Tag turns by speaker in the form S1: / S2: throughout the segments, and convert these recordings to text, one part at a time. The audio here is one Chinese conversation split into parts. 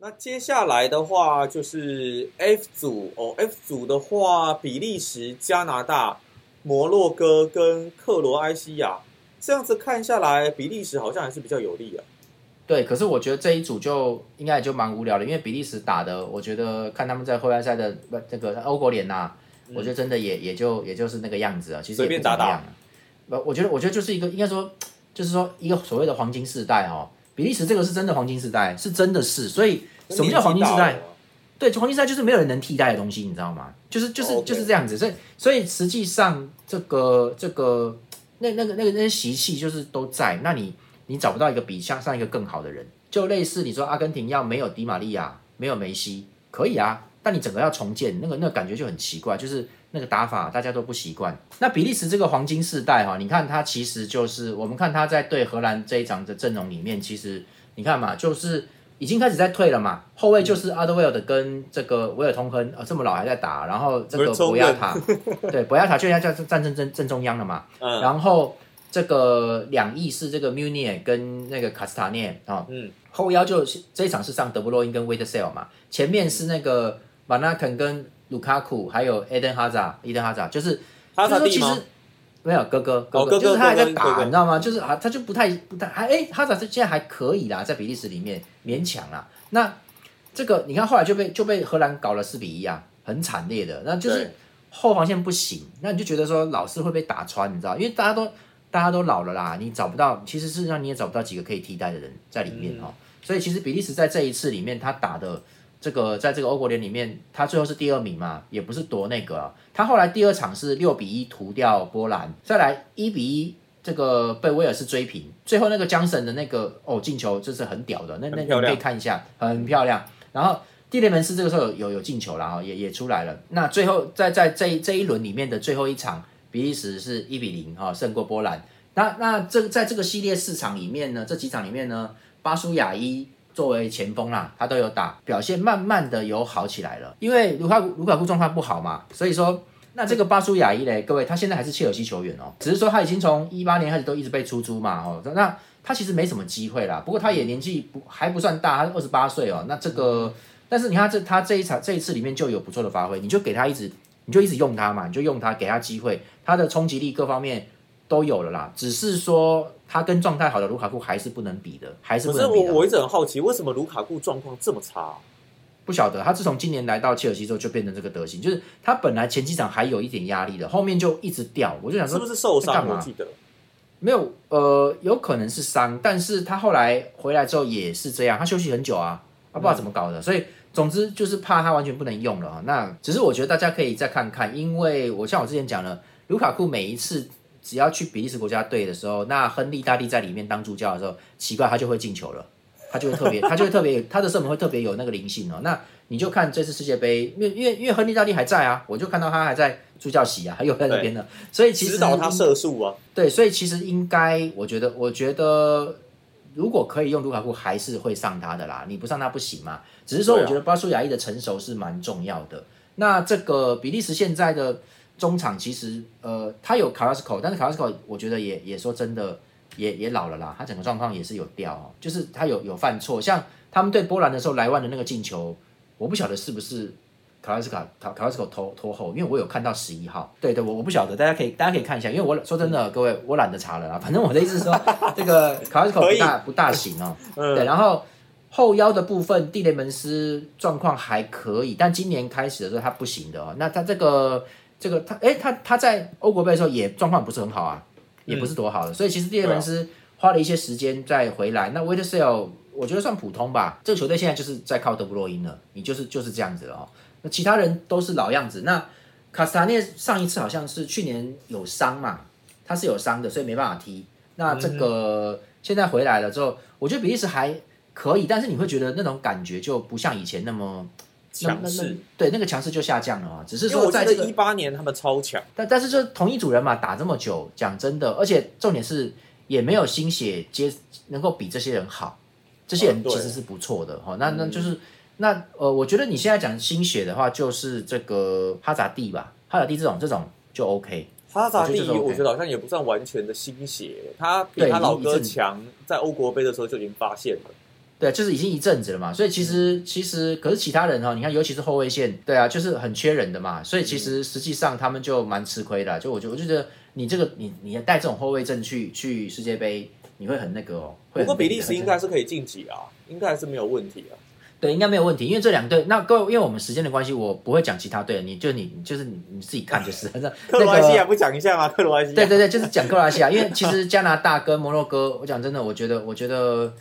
S1: 那接下来的话就是 F 组哦，F 组的话，比利时、加拿大、摩洛哥跟克罗埃西亚，这样子看下来，比利时好像还是比较有利啊。
S2: 对，可是我觉得这一组就应该也就蛮无聊的，因为比利时打的，我觉得看他们在会外赛的不这个欧国联呐、我觉得真的也也就也就是那个样子啊，其实
S1: 随
S2: 也
S1: 便打打
S2: 不怎么样啊。不，我觉得我觉得就是一个应该说就是说一个所谓的黄金世代哦，比利时这个是真的黄金时代，是真的是，所以什么叫黄金时代？对，黄金时代就是没有人能替代的东西，你知道吗？就是就是就是这样子，所以所以实际上这个这个那那个那个那些习气就是都在，那你你找不到一个比像上一个更好的人，就类似你说阿根廷要没有迪玛利亚，没有梅西，可以啊，但你整个要重建，那个那个感觉就很奇怪，就是那个打法大家都不习惯。那比利时这个黄金世代哈、你看他其实就是我们看他在对荷兰这一场的阵容里面，其实你看嘛，就是。已经开始在退了嘛，后卫就是阿德威尔的跟这个维尔通亨，呃，这么老还在打，然后这个博亚塔，对，博亚塔就人家叫战争正正中央了嘛，
S1: 嗯
S2: 然后这个两翼是这个 Munier 跟那个卡斯塔涅啊，
S1: 嗯，
S2: 后腰就这一场是上德布罗因跟威德塞尔嘛，前面是那个马纳肯跟卢卡库，还有伊登哈扎，就是
S1: 哈萨蒂吗
S2: 就是说其实？没有哥哥哥
S1: 哦哥哥
S2: 就是他还在打，
S1: 哥
S2: 你知道吗？就是啊，他就不太不太还哎，哈扎这现在还可以啦，在比利时里面勉强啦。那这个你看后来就被就被荷兰搞了四比一啊，很惨烈的。那就是
S1: 对
S2: 后防线不行，那你就觉得说老是会被打穿，你知道？因为大家都大家都老了啦，你找不到，其实事实上你也找不到几个可以替代的人在里面哦。所以其实比利时在这一次里面，他打的这个在这个欧国联里面，他最后是第二名嘛，也不是夺那个、啊。他后来第二场是六比一屠掉波兰，再来一比一。这个被威尔士追平，最后那个江神的那个哦进球，就是很屌的，那那你可以看一下，很漂亮。然后蒂雷门斯这个时候有有有进球了哈，也也出来了。那最后在在这一这一轮里面的最后一场，比利时是一比零哈胜过波兰。那那这在这个系列四场里面呢，这几场里面呢，巴舒亚伊作为前锋啦，他都有打，表现慢慢的有好起来了。因为卢卡卢卡库状况不好嘛，所以说那这个巴舒亚伊嘞，各位他现在还是切尔西球员哦，只是说他已经从一八年开始都一直被出租嘛哦，那他其实没什么机会啦。不过他也年纪不还不算大，他二十八岁哦，那这个。但是你看这他这一场这一次里面就有不错的发挥，你就给他一直你就一直用他嘛，你就用他给他机会，他的冲击力各方面都有了啦。只是说他跟状态好的卢卡库还是不能比的，还是不能比的。
S1: 我我一直很好奇，为什么卢卡库状况这么差啊、
S2: 不晓得他自从今年来到切尔西之后就变成这个德行，就是他本来前几场还有一点压力的，后面就一直掉。我就想说
S1: 是不是受伤？我记得
S2: 没有，呃，有可能是伤，但是他后来回来之后也是这样，他休息很久啊，他不知道怎么搞的，所以总之就是怕他完全不能用了啊。那只是我觉得大家可以再看看，因为我像我之前讲了，卢卡库每一次只要去比利时国家队的时候，那亨利大帝在里面当助教的时候，奇怪他就会进球了。他就会特别，他就会特别，他的射门会特别有那个灵性哦。那你就看这次世界杯，因为因为因为亨利大帝还在啊，我就看到他还在助教席啊，还有在那边呢。所以其实
S1: 指导他射术啊，
S2: 对，所以其实应该，我觉得，我觉得如果可以用卢卡库，还是会上他的啦。你不上他不行嘛。只是说，我觉得巴舒亚伊的成熟是蛮重要的。那这个比利时现在的中场，其实呃，他有卡拉斯口，但是卡拉斯口，我觉得也也说真的，也也老了啦，他整个状况也是有掉、哦，就是他有有犯错。像他们对波兰的时候，莱万的那个进球，我不晓得是不是。卡拉斯卡卡卡拉斯口拖拖后，因为我有看到十一号，对对，我我不晓得，大家可以大家可以看一下，因为我说真的，各位我懒得查了啦，反正我的意思是说，这个卡拉斯口不大不大行哦，
S1: 嗯
S2: 对，然后后腰的部分，蒂雷门斯状况还可以，但今年开始的时候他不行的哦。那他这个这个他哎他他在欧国杯的时候也状况不是很好啊，也不是多好的，所以其实蒂雷门斯花了一些时间再回来。那威特塞尔我觉得算普通吧，这个球队现在就是在靠德布洛因了，你就是就是这样子了哦。那其他人都是老样子。那卡斯塔涅上一次好像是去年有伤嘛，他是有伤的，所以没办法踢。那这个现在回来了之后，我觉得比利时还可以，但是你会觉得那种感觉就不像以前那么
S1: 强势。
S2: 对，那个强势就下降了啊。只是说在这
S1: 一八年他们超强，
S2: 但但是就同一组人嘛，打这么久，讲真的，而且重点是也没有新血接能够比这些人好，这些人其实是不错的哈、那那就是那呃，我觉得你现在讲新血的话，就是这个哈扎蒂吧，哈扎蒂这种这种就 OK。
S1: 哈扎蒂
S2: 我觉得
S1: 好像也不算完全的新血，他比
S2: 对
S1: 他老哥强，在欧国杯的时候就已经发现了。
S2: 对，就是已经一阵子了嘛，所以其实其实可是其他人哈，你看尤其是后卫线，对啊，就是很缺人的嘛，所以其实实际上他们就蛮吃亏的。就我觉我就觉得你这个你你带这种后卫阵去去世界杯，你会很那个哦。
S1: 不过比利时应该是可以晋级啊，应该还是没有问题啊。
S2: 对，应该没有问题，因为这两队，那各位，因为我们时间的关系，我不会讲其他队，你就你就是你你自己看就是。
S1: 那克罗埃西亚不讲一下吗？克罗埃西亚。
S2: 对对对，就是讲克罗埃西亚，因为其实加拿大跟摩洛哥，我讲真的，我觉得我觉得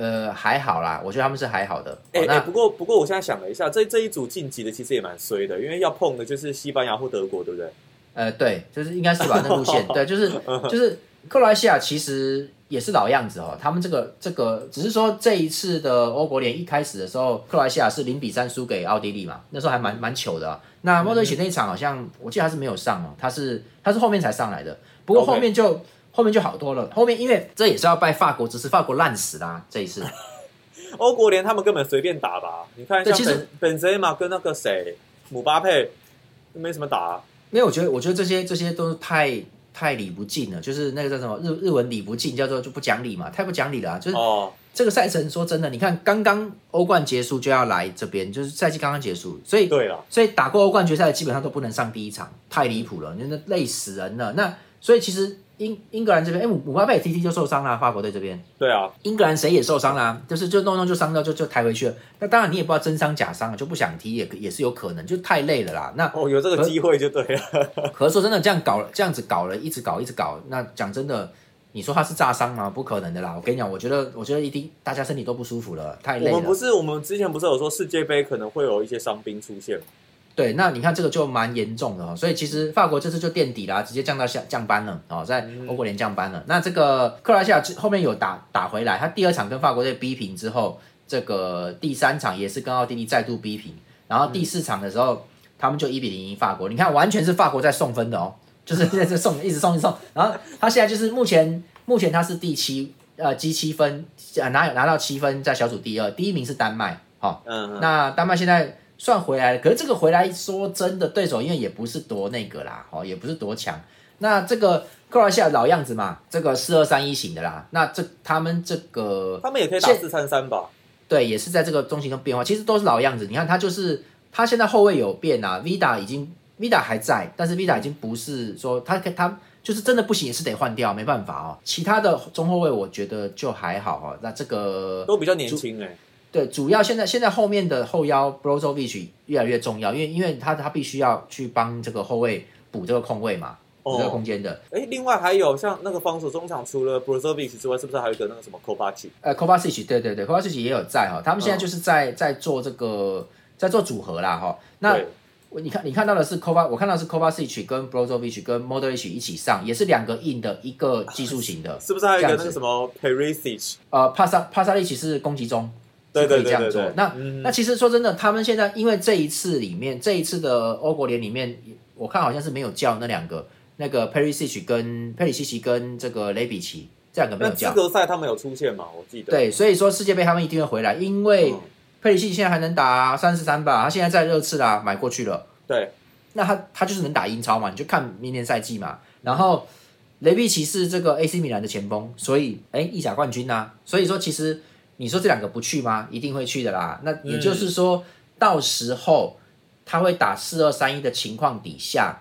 S2: 呃还好啦，我觉得他们是还好的。
S1: 哎哎，不过不过我现在想了一下，这这一组晋级的其实也蛮衰的，因为要碰的就是西班牙或德国，对不对？
S2: 呃，对，就是应该是吧，那路线，对，就是就是克罗埃西亚其实。也是老样子哦，他们这个这个只是说这一次的欧国联一开始的时候，克罗埃西亚是零比三输给奥地利嘛，那时候还蛮蛮糗的。那莫德里奇那一场好像我记得他是没有上哦，他是他是后面才上来的，不过后面就后面就好多了。后面因为这也是要拜法国，只是法国烂死啦这一次。
S1: 欧国联他们根本随便打吧？你看像本本泽马跟那个谁姆巴佩没什么打。
S2: 因为我觉得我觉得这些这些都是太。太理不敬了，就是那个叫什么日日文理不敬，叫做就不讲理嘛，太不讲理了。就是哦这个赛程，说真的，你看刚刚欧冠结束就要来这边，就是赛季刚刚结束，所以
S1: 对了，
S2: 所以打过欧冠决赛的基本上都不能上第一场，太离谱了，真的累死人了。那所以其实。英英格兰这边，哎，姆姆巴佩 T T 就受伤了，法国队这边。
S1: 对啊，
S2: 英格兰谁也受伤了，就是就弄弄就伤掉，就就抬回去了。那当然你也不知道真伤假伤，就不想踢也也是有可能，就太累了啦。那
S1: 哦，有这个机会就对了。
S2: 可是说真的，这样搞了，这样子搞了，一直搞一直搞，那讲真的，你说他是炸伤吗？不可能的啦。我跟你讲，我觉得我觉得一定大家身体都不舒服了，太累了。
S1: 我们不是我们之前不是有说世界杯可能会有一些伤兵出现吗？
S2: 对，那你看这个就蛮严重的哦，所以其实法国这次就垫底啦，直接降到下降班了哦，在欧国联降班了。那这个克罗西亚后面有打打回来，他第二场跟法国队逼平之后，这个第三场也是跟奥地利再度逼平，然后第四场的时候他们就一比零赢法国。你看，完全是法国在送分的哦，就是现在这 送，一直送，一直送。然后他现在就是目前目前他是第七，呃，积七分，拿拿到七分，在小组第二，第一名是丹麦，好，嗯，那丹麦现在。算回来了，可是这个回来说真的，对手因为也不是多那个啦，哦，也不是多强。那这个克罗西亚老样子嘛，这个四二三一型的啦。那这他们这个，
S1: 他们也可以打四三三吧？
S2: 对，也是在这个中型中变化，其实都是老样子。你看他就是他现在后卫有变啊，Vida 已经 Vida 还在，但是 Vida 已经不是说他他就是真的不行，也是得换掉，没办法哦。其他的中后卫我觉得就还好哦。那这个
S1: 都比较年轻哎。
S2: 对，主要现在现在后面的后腰 Brozovic 越来越重要，因为因为他他必须要去帮这个后卫补这个空位嘛，补这个空间的。
S1: 哎，另外还有像那个防守中场，除了 Brozovic 之外，是不是还有一个那个什么 Kovacic？
S2: 呃，Kovacic，对对对，Kovacic 也有在哈，他们现在就是在在做这个在做组合啦哈。那你看你看到的是 Kova，我看到是 Kovacic 跟 Brozovic 跟 Modric 一起上，也是两个硬的一个技术型的，
S1: 是不是还有一个那个什么 Perisic？
S2: 呃，帕萨帕萨利奇是攻击中。是可以这样做。那那其实说真的，他们现在因为这一次里面，这一次的欧国联里面，我看好像是没有叫那两个，那个佩里西奇跟佩里西奇跟这个雷比奇这两个没有叫。
S1: 资格赛他们有出现吗？我记得。
S2: 对，所以说世界杯他们一定会回来，因为佩里西奇现在还能打三十三吧，他现在在热刺啦，买过去了。
S1: 对，
S2: 那他他就是能打英超嘛，你就看明年赛季嘛。然后雷比奇是这个 AC 米兰的前锋，所以哎，意甲冠军呐，所以说其实。你说这两个不去吗？一定会去的啦。那也就是说，到时候他会打四二三一的情况底下，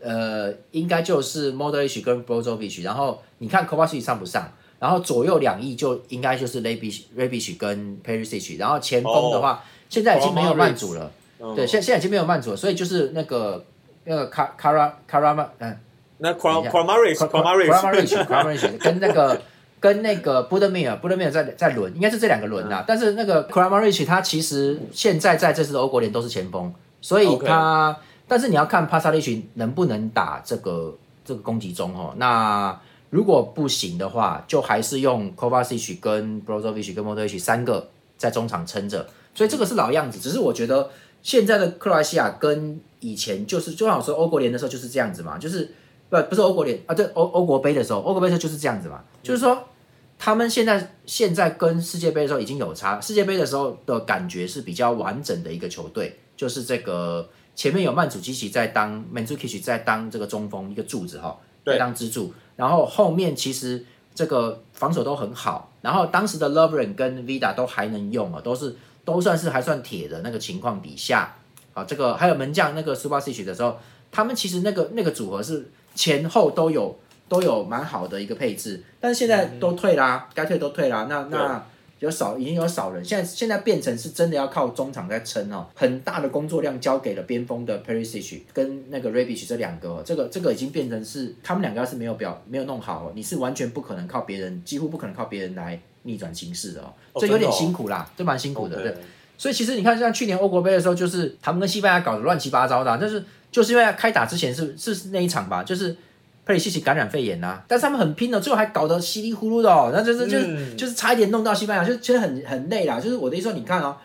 S2: 呃，应该就是 Modric 跟 Brozovic，然后你看 Kovacic 上不上？然后左右两翼就应该就是 Rebic、Rebic 跟 Perisic，然后前锋的话，现在已经没有曼主了。对，现现在已经没有曼主了，所以就是那个那个 Car Car Carama，
S1: 嗯，那 Kramaric，Kramaric，Kramaric
S2: 跟那个。跟那个布德米尔，布德米尔在在轮，应该是这两个轮呐。但是那个 Kramaric 他其实现在在这次的欧国联都是前锋，所以他，但是你要看帕萨利奇能不能打这个这个攻击中哦。那如果不行的话，就还是用 Kovacic 跟 Brozovic 跟 Modric 三个在中场撑着。所以这个是老样子，只是我觉得现在的克罗埃西亚跟以前就是就像说欧国联的时候就是这样子嘛，就是不不是欧国联啊，对欧欧国杯的时候，欧国杯的时候就是这样子嘛，就是说。他们现在现在跟世界杯的时候已经有差，世界杯的时候的感觉是比较完整的一个球队，就是这个前面有曼祖基奇在当曼祖基奇在当这个中锋一个柱子哈，对。当支柱，然后后面其实这个防守都很好，然后当时的 Lovren 跟 Vida 都还能用啊，都是都算是还算铁的那个情况底下，啊，这个还有门将那个 Subasic 的时候，他们其实那个那个组合是前后都有都有蛮好的一个配置，但是现在都退啦，该退都退啦，那那。有少已经有少人，现在现在变成是真的要靠中场在撑哦，很大的工作量交给了边锋的 Perisic 跟那个 Rebic 这两个，这个这个已经变成是他们两个要是没有表没有弄好，你是完全不可能靠别人，几乎不可能靠别人来逆转形势的哦，这有点辛苦啦，这蛮辛苦的，对。所以其实你看，像去年欧国杯的时候，就是他们跟西班牙搞得乱七八糟的，但是就是因为开打之前是是那一场吧，就是。佩里西奇感染肺炎呐，但是他们很拼哦，最后还搞得稀里糊涂的哦，那就是就是就是差一点弄到西班牙，就其实很很累啦。就是我的意思说，你看哦，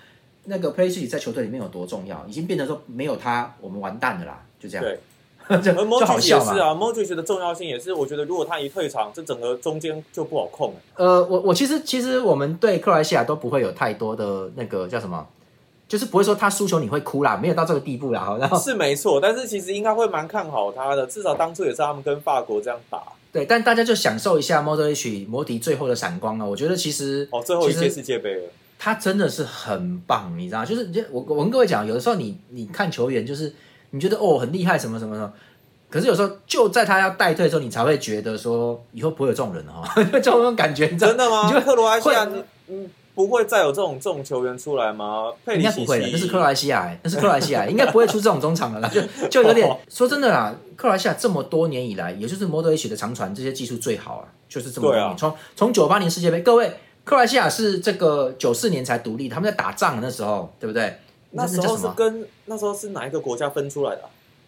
S2: 那个佩里西奇在球队里面有多重要，已经变成说没有他我们完蛋的啦，就这样。
S1: 对，
S2: 就就好笑
S1: 嘛。是啊 m o d r i c 的重要性也是，我觉得如果他一退场，这整个中间就不好控了。
S2: 呃，我我其实其实我们对克罗西亚都不会有太多的那个叫什么。就是不会说他输球你会哭啦，没有到这个地步啦。然后
S1: 是没错，但是其实应该会蛮看好他的，至少当初也是他们跟法国这样打。
S2: 对，但大家就享受一下 Model H 摩迪最后的闪光啊！我觉得其实
S1: 哦，最后一届世界杯了，
S2: 他真的是很棒，你知道就是我我跟各位讲，有的时候你你看球员，就是你觉得哦很厉害什么什么的，可是有时候就在他要带队的时候，你才会觉得说以后不会有这种人哈，这种感觉
S1: 真的吗？
S2: 你觉得
S1: 克罗埃西亚嗯。不会再有这种这种球员出来吗？
S2: 应该不会的，那是克罗西亚，那是克罗西亚，应该不会出这种中场的啦。就就有点 说真的啦，克罗西亚这么多年以来，也就是摩德里奇的长传这些技术最好啊，就是这么多年。从从九八年世界杯，各位，克罗西亚是这个九四年才独立，他们在打仗那时候，对不对？
S1: 那时候是跟那时候是哪一个国家分出来的？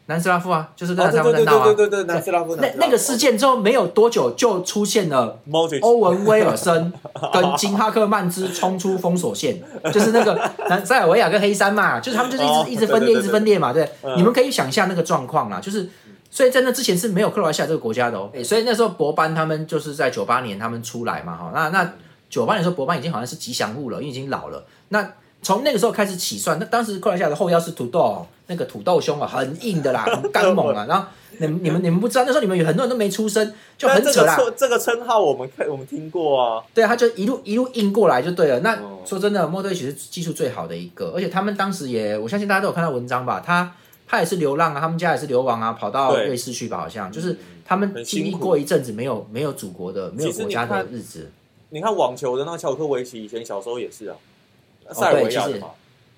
S2: 南斯拉夫啊，就是跟他们
S1: 闹啊。对对对对对，南斯拉夫。
S2: 那那个事件之后没有多久，就出现了欧文威尔森跟金哈克曼兹冲出封锁线，就是那个南塞尔维亚跟黑山嘛，就是他们就是一直一直分裂，一直分裂嘛。对，你们可以想象那个状况啦，就是所以在那之前是没有克罗埃西亚这个国家的哦。所以那时候博班他们就是在九八年他们出来嘛，哈，那那九八年时候博班已经好像是吉祥物了，因为已经老了。那从那个时候开始起算，那当时克罗埃西亚的后腰是土豆。那个土豆胸啊，很硬的啦，很刚猛啊。然后你你们你们不知道，那时候你们有很多人都没出生，就很扯啦。
S1: 这个称号我们我们听过啊。
S2: 对啊，他就一路一路硬过来就对了。那说真的，莫德里奇是技术最好的一个，而且他们当时也，我相信大家都有看到文章吧。他他也是流浪啊，他们家也是流亡啊，跑到瑞士去吧，好像就是他们经历过一阵子没有没有祖国的没有国家的日子。
S1: 你看网球的那个乔科维奇，以前小时候也是啊，塞尔维亚的嘛。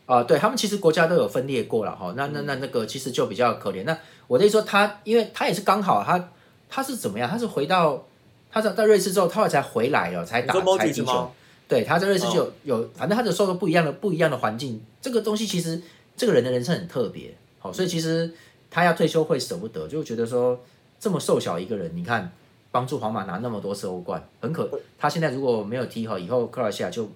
S2: 啊，对他们其实国家都有分裂过了哈，那那那那个其实就比较可怜。那我的意思说，他因为他也是刚好他他是怎么样？他是回到他在在瑞士之后，他才回来了，才打才进球。对，他在瑞士就有有，反正他就受到不一样的不一样的环境。这个东西其实这个人的人生很特别，好，所以其实他要退休会舍不得，就觉得说这么瘦小一个人，你看帮助皇马拿那么多次欧冠，很可。他现在如果没有踢好，以后克罗西亚就。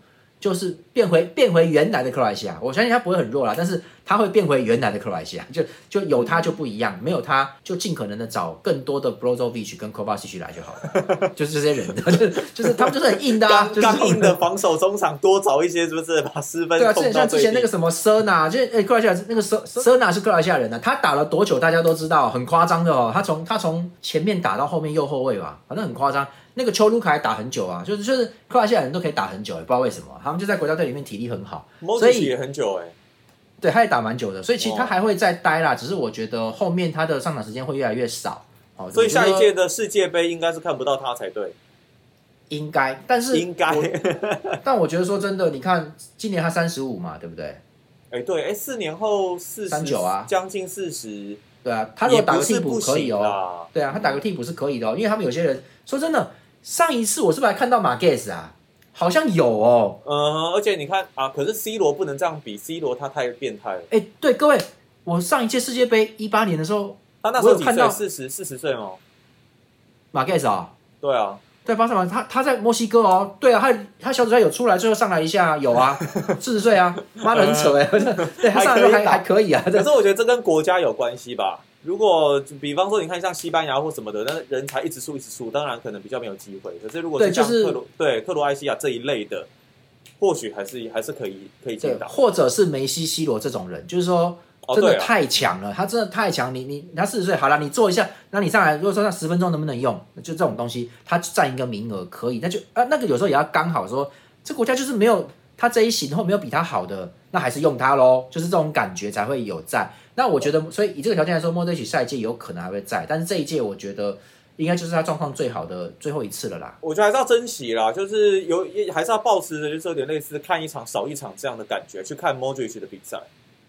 S2: 就是变回变回原来的克罗埃西亚，我相信他不会很弱啦，但是他会变回原来的克罗埃西亚，就就有他就不一样，没有他就尽可能的找更多的 Brozovic 跟 Kovacic 来就好了，就是这些人，就是就是他们就是很硬的啊，
S1: 刚硬的防守中场多找一些，是不是把失分？
S2: 对啊，像之前那个什么 Serna，就哎克罗埃西亚那个 Ser Serna 是克罗埃西亚人呢，他打了多久大家都知道，很夸张的哦，他从他从前面打到后面右后卫吧，反正很夸张。那个丘卢卡打很久啊，就是就是克罗西亚人都可以打很久，也不知道为什么，他们就在国家队里面体力很好，
S1: 所以也很久哎，
S2: 对，他也打蛮久的，所以其实他还会再待啦，只是我觉得后面他的上场时间会越来越少，
S1: 哦，所以下一届的世界杯应该是看不到他才对，
S2: 应该，但是
S1: 应该，
S2: 但我觉得说真的，你看今年他三十五嘛，对不对？
S1: 哎，对，哎，四年后四
S2: 十九啊，
S1: 将近四十，
S2: 对啊，他如果打个替补可以哦，对啊，他打个替补是可以的哦，因为他们有些人说真的。上一次我是不是还看到马盖斯啊？好像有哦。
S1: 嗯，而且你看啊，可是 C 罗不能这样比，C 罗他太变态了。
S2: 哎，对，各位，我上一届世界杯一八年的时候，
S1: 他那时候看到四十四十岁哦。
S2: 马盖斯啊？
S1: 对啊，
S2: 在巴塞罗他他在墨西哥哦。对啊，他他小组赛有出来，最后上来一下，有啊，四十岁啊，妈的很扯哎。对，他上来还还可以啊。
S1: 可是我觉得这跟国家有关系吧。如果比方说，你看像西班牙或什么的，那人才一直输一直输，当然可能比较没有机会。可是如果是像克罗对克罗埃西亚这一类的，或许还是还是可以可以见到。
S2: 或者是梅西、C 罗这种人，就是说
S1: 哦，
S2: 真的太强了，他真的太强。你你他四十岁好了，你做一下，那你上来，如果说他十分钟能不能用，就这种东西，他占一个名额可以，那就啊那个有时候也要刚好说，这国家就是没有他这一型或没有比他好的，那还是用他喽，就是这种感觉才会有在。那我觉得，所以以这个条件来说，莫德里奇下一届有可能还会在，但是这一届我觉得应该就是他状况最好的最后一次了啦。
S1: 我觉得还是要珍惜啦，就是有也还是要保持着就是有点类似看一场少一场这样的感觉去看 Modric 的比赛。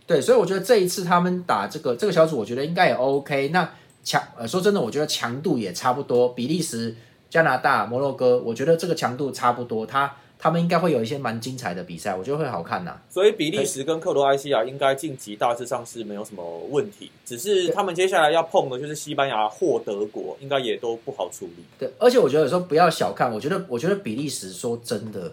S2: 对，所以我觉得这一次他们打这个这个小组，我觉得应该也 OK。那强呃，说真的，我觉得强度也差不多。比利时、加拿大、摩洛哥，我觉得这个强度差不多。他他们应该会有一些蛮精彩的比赛，我觉得会好看呐、
S1: 所以比利时跟克罗埃西亚应该晋级大致上是没有什么问题，只是他们接下来要碰的就是西班牙或德国，应该也都不好处理。
S2: 对，而且我觉得有时候不要小看，我觉得我觉得比利时说真的，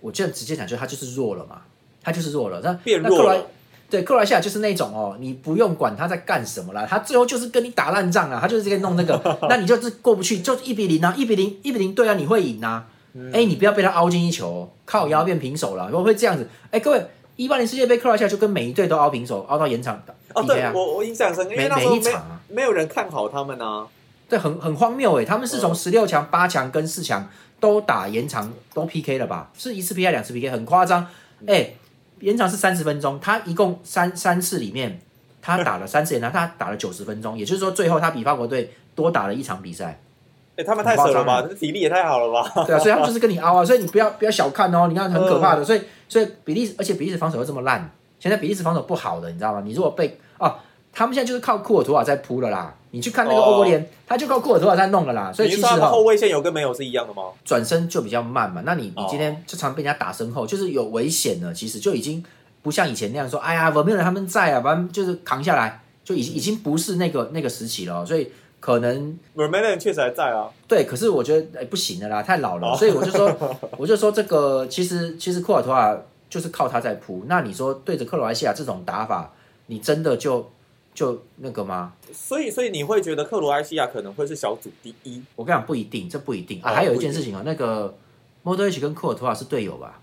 S2: 我觉得直接讲，就是他就是弱了嘛，他就是弱了。那
S1: 变弱了，
S2: 对，克罗埃西亚就是那种哦，你不用管他在干什么啦，他最后就是跟你打烂仗啊，他就是跟你弄那个，那你就是过不去，就一比零啊，一比零，一比零，对啊，你会赢啊。
S1: 嗯
S2: 哎、你不要被他凹进一球哦，靠腰变平手了，会会这样子。哎、各位，一八年世界杯克罗埃西亚就跟每一队都凹平手，凹到延长打
S1: 哦，对
S2: 啊，
S1: 我我印象深刻，因为
S2: 每
S1: 那时候没
S2: 每一场啊，
S1: 没有人看好他们啊。
S2: 对，很很荒谬哎，他们是从
S1: 嗯
S2: 十六强、八强跟四强都打延长都 PK 了吧？是一次 PK 两次 PK，很夸张。哎、延长是三十分钟，他一共三三次里面，他打了三次延长，他打了九十分钟，也就是说最后他比法国队多打了一场比赛。
S1: 哎，他们太扯了吧？这体力也太好了吧？
S2: 对啊，所以他们就是跟你凹啊，所以你不要不要小看哦，你看很可怕的，所以所以比利时，而且比利时防守又这么烂，现在比利时防守不好的，你知道吗？你如果被哦，他们现在就是靠库尔图瓦在扑了啦，你去看那个欧国联，他就靠库尔图瓦在弄了啦，所以其实
S1: 后卫线有跟没有是一样的吗？
S2: 转身就比较慢嘛，那你你
S1: 哦
S2: 今天就常被人家打身后，就是有危险了，其实就已经不像以前那样说，哎呀，我没有人他们在啊，反正就是扛下来，就已经已经不是那个那个时期了哦，所以可能
S1: m e r m a n 确实还在啊。
S2: 对，可是我觉得哎、不行的啦，太老了，
S1: 哦
S2: 所以我就说，我就说这个其实其实库尔图瓦就是靠他在扑。那你说对着克罗埃西亚这种打法，你真的就就那个吗？
S1: 所以，所以你会觉得克罗埃西亚可能会是小组第一？
S2: 我跟你讲不一定，这不一定啊。
S1: 哦
S2: 还有一件事情哦，那个莫德里奇跟库尔图瓦是队友吧？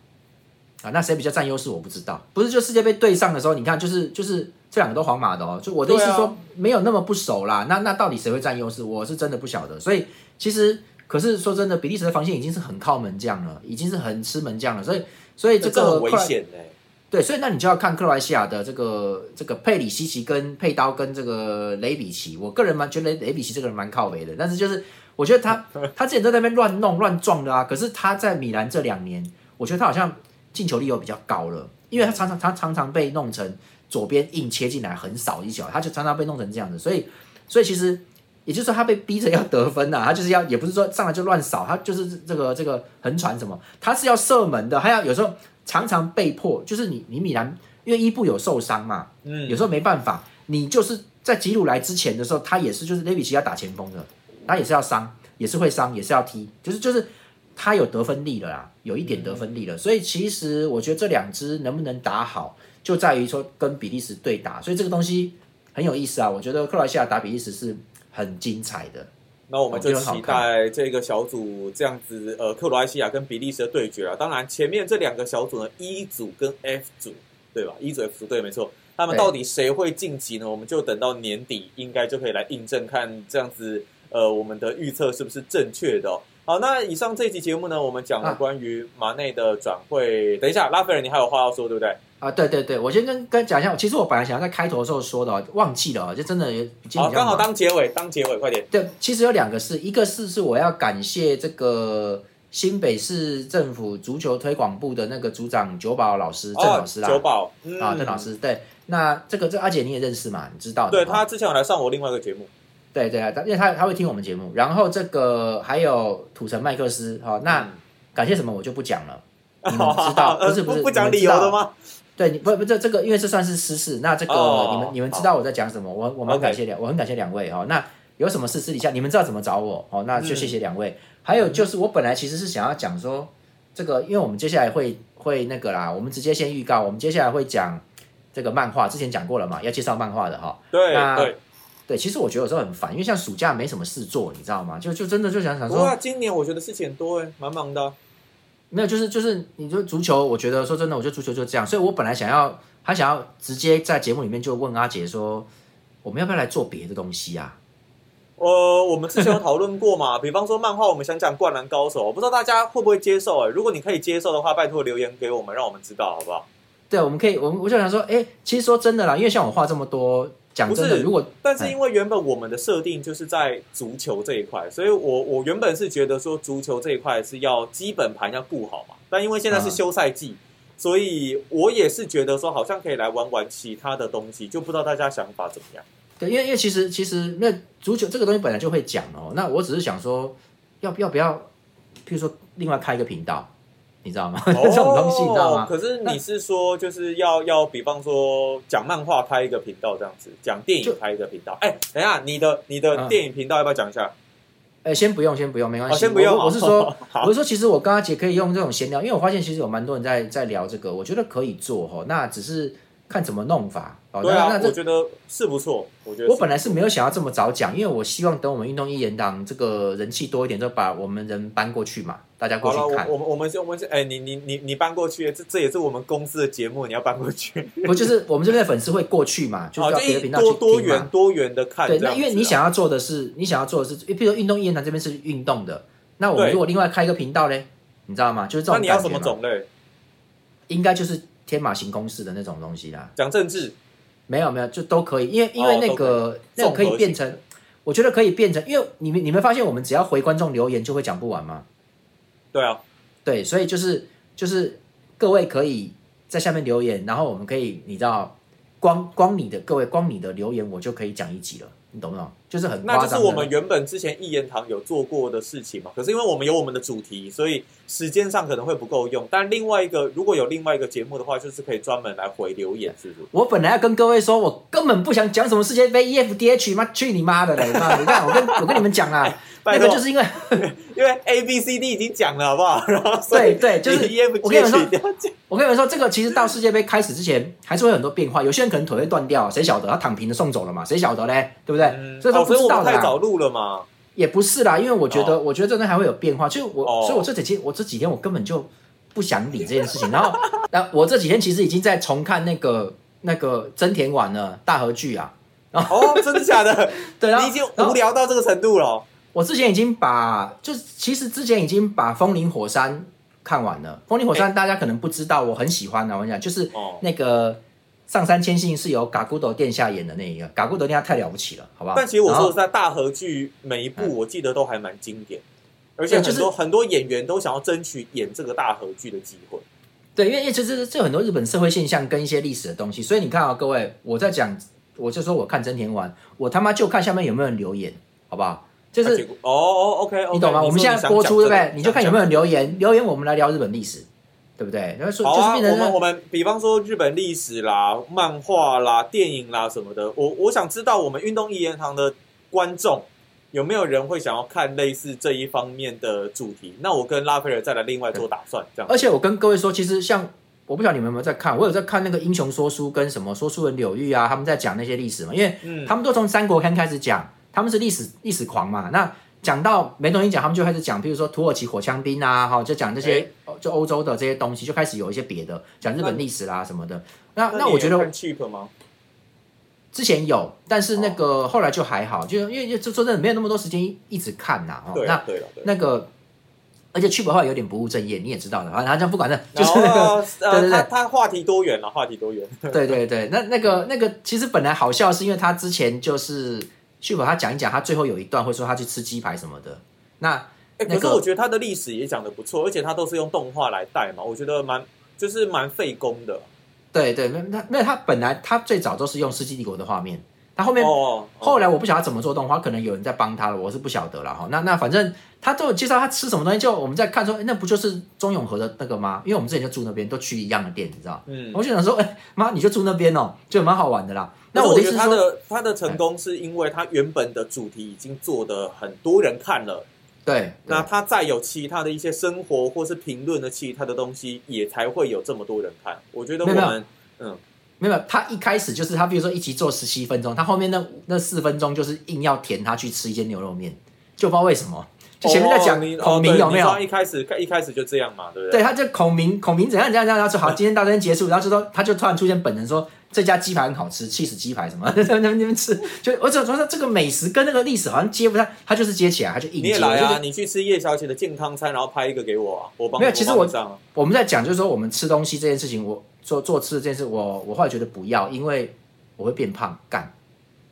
S2: 啊，那谁比较占优势我不知道。不是就世界杯对上的时候，你看就是就是这两个都皇马的哦。就我的意思说、
S1: 啊
S2: 没有那么不熟啦。那那到底谁会占优势？我是真的不晓得。所以其实可是说真的，比利时的防线已经是很靠门将了，已经是很吃门将了。所以所以这
S1: 个很危险哎、
S2: 对，所以那你就要看克罗埃西亚的这个这个佩里西奇跟佩刀跟这个雷比奇，我个人蛮觉得雷雷比奇这个人蛮靠北的，但是就是我觉得他 他之前都在那边乱弄乱撞的啊，可是他在米兰这两年，我觉得他好像进球率又比较高了，因为他常常他常常被弄成左边硬切进来很少一脚，他就常常被弄成这样子，所以所以其实也就是说他被逼着要得分呐、他就是要也不是说上来就乱扫，他就是这个这个横传什么，他是要射门的，他要有时候常常被迫，就是你你米兰因为伊布有受伤嘛，
S1: 嗯，
S2: 有时候没办法，你就是在吉鲁来之前的时候，他也是就是雷比奇要打前锋的，他也是要伤，也是会伤，也是要踢，就是就是他有得分力了啦，有一点得分力了，所以其实我觉得这两支能不能打好，就在于说跟比利时对打，所以这个东西很有意思啊，我觉得克罗埃西亚打比利时是很精彩的。
S1: 那我们就期待这个小组这样子，呃，克罗埃西亚跟比利时的对决啊。当然，前面这两个小组呢，E 组跟 F 组，对吧？E 组 F 组对，没错。他们
S2: 对
S1: 到底谁会晋级呢？我们就等到年底，应该就可以来印证看这样子，呃，我们的预测是不是正确的哦、好，那以上这一期节目呢，我们讲了
S2: 啊
S1: 关于马内的转会。等一下，拉斐尔，你还有话要说，对不对？
S2: 啊，对对对，我先跟跟讲一下，其实我本来想要在开头的时候说的哦，忘记了哦，就真的
S1: 好，刚好当结尾，当结尾，快点。
S2: 对，其实有两个事，一个事是我要感谢这个新北市政府足球推广部的那个组长九宝老师，郑老师啦，
S1: 哦九宝，嗯
S2: 啊，郑老，师，对，那这个这阿姐你也认识嘛，你知道
S1: 对他之前有来上我另外一个节目。
S2: 对对啊，因为他他会听我们节目，然后这个还有土城麦克斯，好、那
S1: 嗯
S2: 感谢什么我就不讲了，你们知道，不是不是
S1: 不讲理由的吗？
S2: 对，你不不这这个，因为这算是私事。那这个、
S1: 哦
S2: 你们你们知道我在讲什么？我我蛮
S1: OK
S2: 感谢两，我很感谢两位哦。那有什么事私底下你们知道怎么找我哦？那就谢谢两位。还有就是我本来其实是想要讲说这个，因为我们接下来会会那个啦，我们直接先预告，我们接下来会讲这个漫画，之前讲过了嘛，要介绍漫画的哈、
S1: 对
S2: 那
S1: 对，
S2: 其实我觉得有时候很烦，因为像暑假没什么事做，你知道吗？就就真的就想想说，
S1: 今年我觉得事情很多哎，蛮忙的啊。
S2: 没有，就是就是，你说足球，我觉得说真的，我觉得足球就这样，所以我本来想要他想要直接在节目里面就问阿杰说，我们要不要来做别的东西啊？
S1: 呃，我们之前有讨论过嘛，比方说漫画，我们想讲《灌篮高手》，我不知道大家会不会接受哎、如果你可以接受的话，拜托留言给我们，让我们知道好不好？
S2: 对，我们可以，我们我就想说，哎，其实说真的啦，因为像我画这么多，讲真的，
S1: 不是
S2: 如果
S1: 但是因为原本我们的设定就是在足球这一块，所以我我原本是觉得说足球这一块是要基本盘要顾好嘛，但因为现在是
S2: 嗯。
S1: 休赛季，所以我也是觉得说好像可以来玩玩其他的东西，就不知道大家想法怎么样。
S2: 对，因为因为其实其实那足球这个东西本来就会讲哦，那我只是想说，要要不要，譬如说另外开一个频道，你知道吗？哦这种东西你知道吗？
S1: 可是你是说就是要要，比方说讲漫画开一个频道这样子，讲电影开一个频道。哎、等一下，你的你的
S2: 嗯
S1: 电影频道要不要讲一下？
S2: 哎，先不用，先不用，没关系。
S1: 哦先不用
S2: 我我是说，
S1: 好
S2: 我是说，其实我跟阿杰可以用这种闲聊，因为我发现其实有蛮多人在在聊这个，我觉得可以做哈。那只是看怎么弄法。哦，
S1: 对啊，
S2: 那
S1: 我觉得是不错。我觉得
S2: 我本来是没有想要这么早讲，因为我希望等我们运动一言档这个人气多一点，就把我们人搬过去嘛，大家过去看
S1: 我。我们我们是我们是哎、你你你你搬过去，这这也是我们公司的节目，你要搬过去，
S2: 不就是我们这边的粉丝会过去嘛，就是
S1: 哦，
S2: 到
S1: 就一
S2: 别的频道去
S1: 多多元。多元的看。
S2: 对，那因为你想要做的是，你想要做的是，比如说运动一言堂这边是运动的，那我们如果另外开一个频道嘞，你知道吗？就是这种
S1: 那你要什么？种类？
S2: 应该就是天马行空式的那种东西啦。
S1: 讲政治
S2: 没有没有，就都可以，因为因为那个、那个可以变成我觉得可以变成，因为你们你们发现我们只要回观众留言就会讲不完吗？
S1: 对啊，
S2: 对，所以就是就是各位可以在下面留言，然后我们可以你知道，光光你的各位光你的留言，我就可以讲一集了，你懂不懂？就是很
S1: 那。就是我们原本之前一言堂有做过的事情嘛。可是因为我们有我们的主题，所以时间上可能会不够用。但另外一个如果有另外一个节目的话，就是可以专门来回留言，是不是？
S2: 我本来要跟各位说，我根本不想讲什么世界杯 E EFDH，妈去你妈的嘞！妈，你看我跟我跟你们讲啊，那个就是因为
S1: 因为 A B C D 已经讲了，好不好？然后所以
S2: 对对就是
S1: E F
S2: 我跟你
S1: G
S2: 们说。我跟你们说，这个其实到世界杯开始之前，还是会有很多变化。有些人可能腿会断掉，谁晓得？他躺平的送走了嘛，谁晓得嘞？对不对？
S1: 嗯
S2: 所以说不知道的啦。
S1: 们太早录了嘛。
S2: 也不是啦，因为我觉得，我觉得这东西还会有变化。就是我，
S1: 哦
S2: 所以我这几天，我这几天我根本就不想理这件事情。然后，那我这几天其实已经在重看那个那个真田丸了大和剧啊。
S1: 哦，真的假的？
S2: 对，然后
S1: 你已经无聊到这个程度了。哦
S2: 我之前已经把，就是其实之前已经把《风林火山》看完了。《风林火山》大家可能不知道，我很喜欢的。我跟你讲，就是
S1: 哦，
S2: 那个上山千信是由嘎古斗殿下演的那一个，嘎古斗殿下太了不起了，好不好？
S1: 但其实我说实在，大和剧每一部我记得都还蛮经典，而且
S2: 对就是
S1: 很多很多演员都想要争取演这个大和剧的机会。
S2: 对，因为其实这有很多日本社会现象跟一些历史的东西，所以你看啊、各位，我在讲，我就说我看真田丸，我他妈就看下面有没有人留言，好不好？就是
S1: 哦哦，OK，
S2: 你懂吗？我们现在播出对不对？你就看有没有人留言，留言我们来聊日本历史，对不对？然后说就是变成
S1: 我们我们比方说日本历史啦、漫画啦、电影啦什么的，我我想知道我们运动一言堂的观众有没有人会想要看类似这一方面的主题？那我跟拉斐尔再来另外做打算，这样。
S2: 而且我跟各位说，其实像我不晓得你们有没有在看，我有在看那个英雄说书跟什么说书人柳玉啊，他们在讲那些历史嘛，因为
S1: 嗯，
S2: 他们都从三国刊开始讲，他们是历史历史狂嘛。那讲到没东西讲，他们就开始讲，比如说土耳其火枪兵啊，哈，就讲这些、就欧洲的这些东西，就开始有一些别的讲日本历史啦什么的。那那我觉得
S1: cheap 吗？
S2: 之前有，但是那个后来就还好，就因为就说真的没有那么多时间一一直看呐、哦。
S1: 对
S2: 那。那个。而且去的话有点不务正业，你也知道的，反正这样不管了，就是那个
S1: 后
S2: 对对
S1: 呃，
S2: 对
S1: 他他话题多元了，话题多元。
S2: 对对对，那那个那个其实本来好笑，是因为他之前就是旭宝他讲一讲，他最后有一段会说他去吃鸡排什么的。那
S1: 可是我觉得他的历史也讲的不错，而且他都是用动画来带嘛，我觉得蛮就是蛮费工的。
S2: 对对，那那那他本来他最早都是用《世纪帝国》的画面，他后面、
S1: 哦，
S2: 后来我不晓得他怎么做动画，可能有人在帮他了，我是不晓得了哈。那那反正他都有介绍他吃什么东西，就我们在看说，诶那不就是中永和的那个吗？因为我们之前就住那边，都去一样的店，你知道。
S1: 嗯，
S2: 我就想说，哎、妈，你就住那边哦，就蛮好玩的啦。那
S1: 那我
S2: 我的意思
S1: 他的他的成功是因为他原本的主题已经做的很多人看了，
S2: 对，
S1: 那他再有其他的一些生活或是评论的其他的东西，也才会有这么多人看。我觉得我们
S2: 没有，他一开始就是他，比如说一集做十七分钟，他后面那那四分钟就是硬要填他去吃一间牛肉面，就不知道为什么，就前面在讲孔明有没有？
S1: 你说一开始一开始就这样嘛，对不
S2: 对，
S1: 对？
S2: 他就孔明，孔明怎样怎样怎样，然后说好，今天到这边结束，然后就说他就突然出现本能说这家鸡排很好吃，气死鸡排什么，在那边吃，就我只能说这个美食跟那个历史好像接不上，他就是接起来，他就硬接。
S1: 你也来啊，
S2: 就是
S1: 你去吃叶小姐的健康餐，然后拍一个给我啊，我帮
S2: 没有其实我
S1: 我
S2: 们在讲就是说我们吃东西这件事情，我做做吃的这件事，我我后来觉得不要，因为我会变胖，干，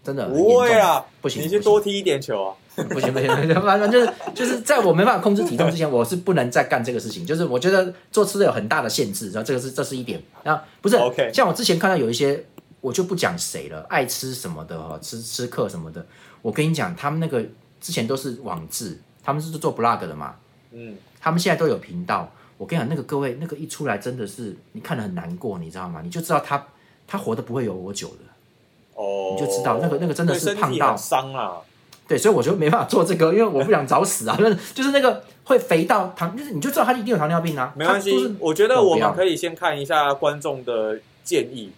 S2: 真的
S1: 不会，啊，
S2: 不行，
S1: 你
S2: 不行
S1: 去多踢一点球啊。
S2: 不行不行，不行反正就是就是在我没办法控制体重之前，我是不能再干这个事情。就是我觉得做吃的有很大的限制，然后这个是这是一点。然后不是
S1: OK
S2: 像我之前看到有一些，我就不讲谁了，爱吃什么的哈，吃吃客什么的。我跟你讲，他们那个之前都是网志，他们是做 blog 的嘛，
S1: 嗯，
S2: 他们现在都有频道。我跟你讲，那个各位那个一出来真的是你看了很难过，你知道吗？你就知道他他活的不会有我久的。
S1: 哦，
S2: 你就知道那个那个真的是胖到
S1: 很伤啊。
S2: 对，所以我就没办法做这个，因为我不想早死啊。就 是就是那个会肥到糖，就是你就知道他一定有糖尿病啊。
S1: 没关
S2: 他就是
S1: 系，我觉得我们可以先看一下观众的建议。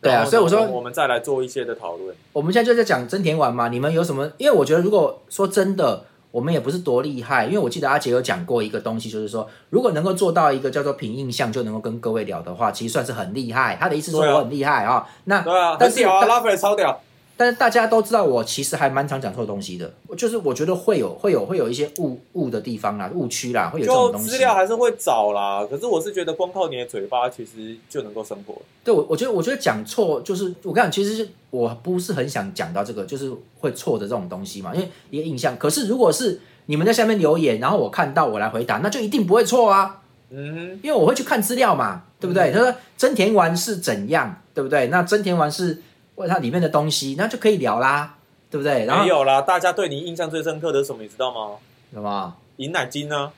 S2: 对啊所以我说
S1: 我们再来做一些的讨论。
S2: 我们现在就在讲真田丸嘛，你们有什么？因为我觉得如果说真的，我们也不是多厉害，因为我记得阿杰有讲过一个东西，就是说如果能够做到一个叫做凭印象就能够跟各位聊的话，其实算是很厉害。他的意思说我很厉害啊、那
S1: 对啊，
S2: 但是
S1: 很屌啊，拉菲尔超屌。
S2: 但是大家都知道，我其实还蛮常讲错东西的。我就是我觉得会有会有会有一些误误的地方啦，误区啦，会有这种
S1: 就
S2: 东西。
S1: 资料还是会找啦，可是我是觉得光靠你的嘴巴其实就能够生活。
S2: 对我，我觉得我觉得讲错就是我跟你讲，其实是我不是很想讲到这个，就是会错的这种东西嘛，因为一个印象。可是如果是你们在下面留言，然后我看到我来回答，那就一定不会错啊，
S1: 嗯
S2: 因为我会去看资料嘛，对不对？他说真田丸是怎样，对不对？那真田丸是问它里面的东西，那就可以聊啦，对不对？
S1: 哼，
S2: 然后
S1: 没有啦，大家对你印象最深刻的是什么？你知道吗？
S2: 什么？
S1: 银奶金呢？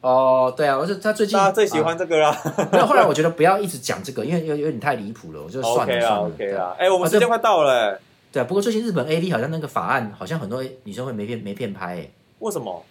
S2: 哦，对啊，我是他最近
S1: 大家最喜
S2: 啊
S1: 欢这个啦。
S2: 没有，后来我觉得不要一直讲这个，因为有有点太离谱了，我就算了算了。
S1: ，OK 啦。哎，我们时间快到了，欸
S2: 对啊，不过最近日本 A V 好像那个法案，好像很多女生会没片没片拍哎，
S1: 为什么？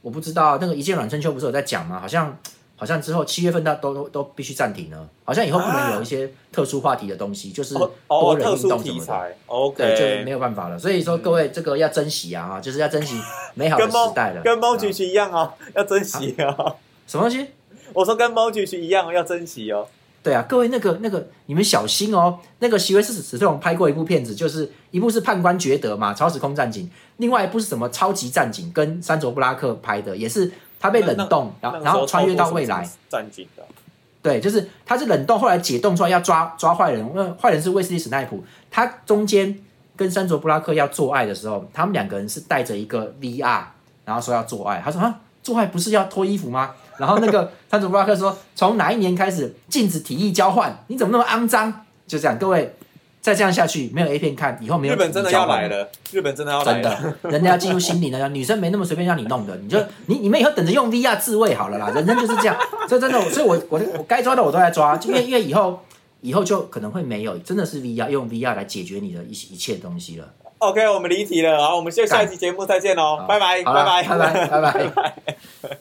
S2: 我不知道那个一见软春秋不是有在讲吗？好像好像之后七月份到都都都必须暂停了，好像以后不能有一些特殊话题的东西，就是
S1: 哦
S2: 多人运动什么的。
S1: 题材
S2: 对，就是没。有办法了。所以说各位这个要珍惜啊，哈就是要珍惜美好的时代了。
S1: 跟猫
S2: 啊
S1: 菊菊一样啊，要珍惜啊。
S2: 什么东西？
S1: 我说跟猫菊菊一样，要珍惜哦。
S2: 对啊，各位那个那个，你们小心哦。那个席维斯史特龙拍过一部片子，就是一部是《判官觉得》嘛，《超时空战警》，另外一部是什么《超级战警》，跟山卓布拉克拍的，也是他被冷冻，然后然后穿越到未来。
S1: 战警的，
S2: 对，就是他是冷冻，后来解冻出来要抓抓坏人，因为坏人是威斯利史奈普，他中间跟山卓布拉克要做爱的时候，他们两个人是带着一个 VR，然后说要做爱，他说啊，做爱不是要脱衣服吗？然后那个山卓布拉克说，从哪一年开始禁止体液交换？你怎么那么肮脏？就这样，各位再这样下去，没有 A 片看，以后没有
S1: 日本真的要来了，日本真的要来
S2: 真
S1: 了。
S2: 的，人家要进入心灵的，女生没那么随便让你弄的，你就 你你们以后等着用 VR 自慰好了啦，人生就是这样，这真的，所以我我我该抓的我都在抓，就因为因为以后以后就可能会没有，真的是 VR 用 VR 来解决你的一一切东西了
S1: ，OK，我们离题了，好，我们就下一期节目再见喽，拜拜，拜
S2: 拜拜拜拜。
S1: 拜。